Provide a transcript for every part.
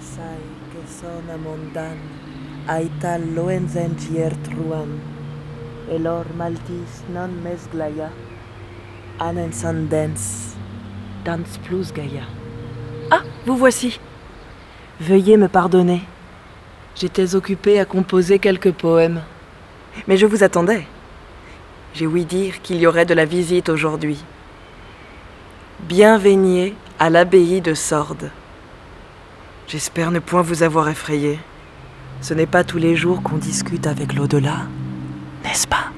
sai que sona mondan, aital loenzen giert ruan, elor maltis non mes glaya, anen sandens, dans plus gaia. Ah, vous voici. Veuillez me pardonner. J'étais occupée à composer quelques poèmes. Mais je vous attendais. J'ai ouï dire qu'il y aurait de la visite aujourd'hui. Bienvenue à l'abbaye de Sordes. J'espère ne point vous avoir effrayé. Ce n'est pas tous les jours qu'on discute avec l'au-delà, n'est-ce pas?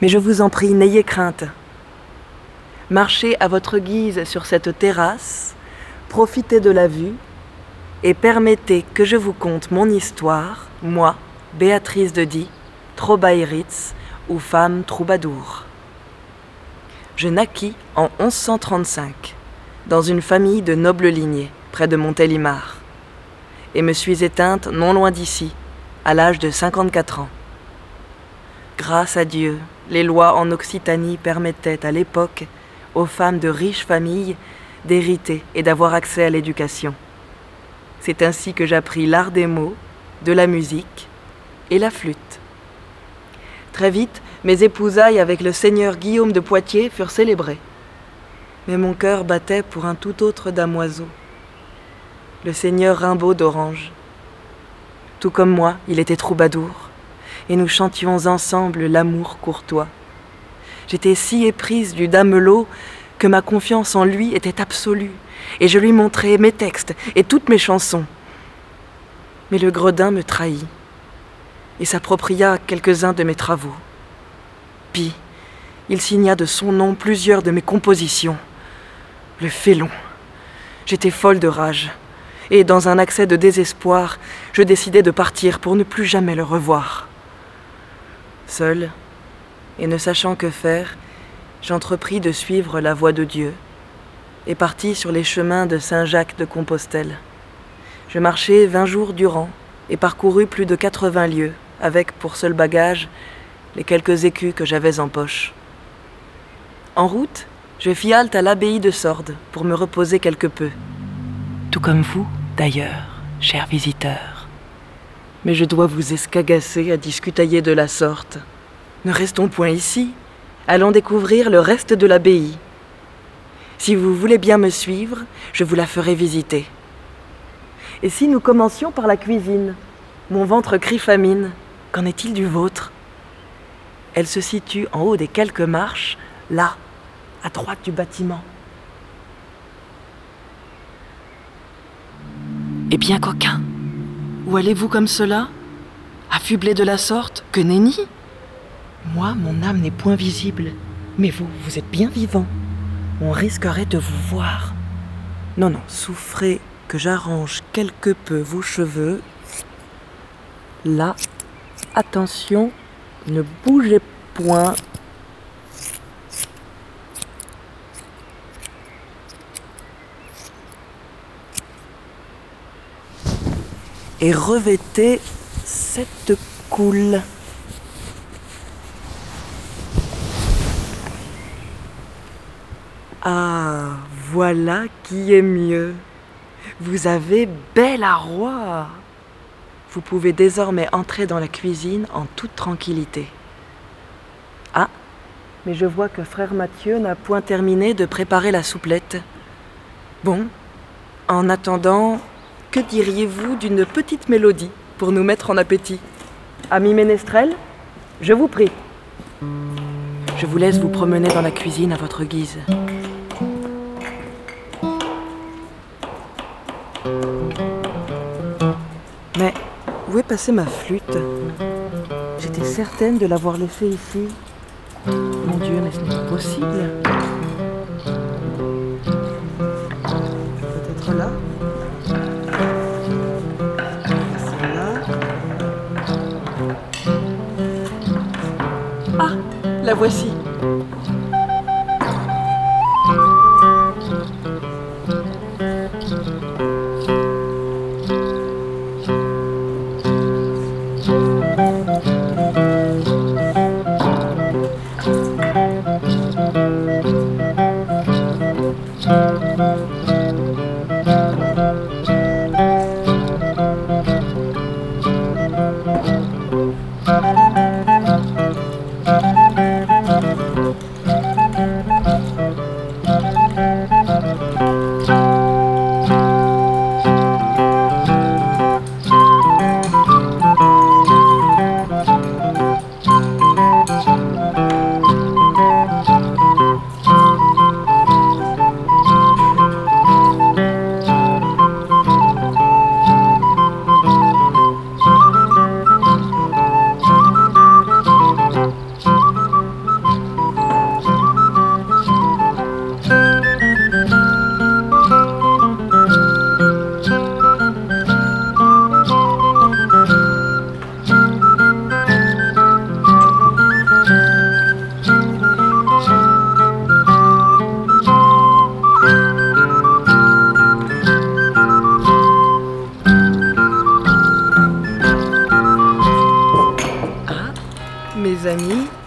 Mais je vous en prie, n'ayez crainte. Marchez à votre guise sur cette terrasse, profitez de la vue et permettez que je vous conte mon histoire, moi, Béatrice de Die, Trobaïritz ou femme troubadour. Je naquis en 1135 dans une famille de noble lignée près de Montélimar et me suis éteinte non loin d'ici à l'âge de 54 ans. Grâce à Dieu, les lois en Occitanie permettaient à l'époque aux femmes de riches familles d'hériter et d'avoir accès à l'éducation. C'est ainsi que j'appris l'art des mots, de la musique et la flûte. Très vite, mes épousailles avec le seigneur Guillaume de Poitiers furent célébrées. Mais mon cœur battait pour un tout autre damoiseau, le seigneur Rimbaud d'Orange. Tout comme moi, il était troubadour, et nous chantions ensemble l'amour courtois. J'étais si éprise du damelot que ma confiance en lui était absolue, et je lui montrais mes textes et toutes mes chansons. Mais le gredin me trahit et s'appropria quelques-uns de mes travaux. Puis, il signa de son nom plusieurs de mes compositions. Le félon. J'étais folle de rage, et dans un accès de désespoir, je décidai de partir pour ne plus jamais le revoir. Seul, et ne sachant que faire, j'entrepris de suivre la voie de Dieu, et partis sur les chemins de Saint-Jacques de Compostelle. Je marchai vingt jours durant, et parcourus plus de quatre-vingts lieues, avec pour seul bagage les quelques écus que j'avais en poche. En route, je fis halte à l'abbaye de Sordes pour me reposer quelque peu. Tout comme vous, d'ailleurs, chers visiteurs. Mais je dois vous escagasser à discutailler de la sorte. Ne restons point ici. Allons découvrir le reste de l'abbaye. Si vous voulez bien me suivre, je vous la ferai visiter. Et si nous commencions par la cuisine? Mon ventre crie famine. Qu'en est-il du vôtre? Elle se situe en haut des quelques marches, là, à droite du bâtiment. Eh bien, coquin, où allez-vous comme cela? Affublé de la sorte Que nenni Moi, mon âme n'est point visible, mais vous, vous êtes bien vivant. On risquerait de vous voir. Non, non, souffrez que j'arrange quelque peu vos cheveux. Là, attention, ne bougez point. Et revêtez cette coule. Ah, voilà qui est mieux. Vous avez bel arroi. Vous pouvez désormais entrer dans la cuisine en toute tranquillité. Ah, mais je vois que frère Mathieu n'a point terminé de préparer la souplette. Bon, en attendant, que diriez-vous d'une petite mélodie pour nous mettre en appétit? Ami Ménestrel, je vous prie. Je vous laisse vous promener dans la cuisine à votre guise. Mais où est passée ma flûte? J'étais certaine de l'avoir laissée ici. Mon Dieu, mais ce n'est pas possible? Peut-être là? voici.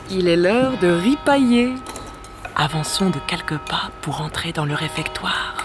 Il est l'heure de ripailler. Avançons de quelques pas pour entrer dans le réfectoire.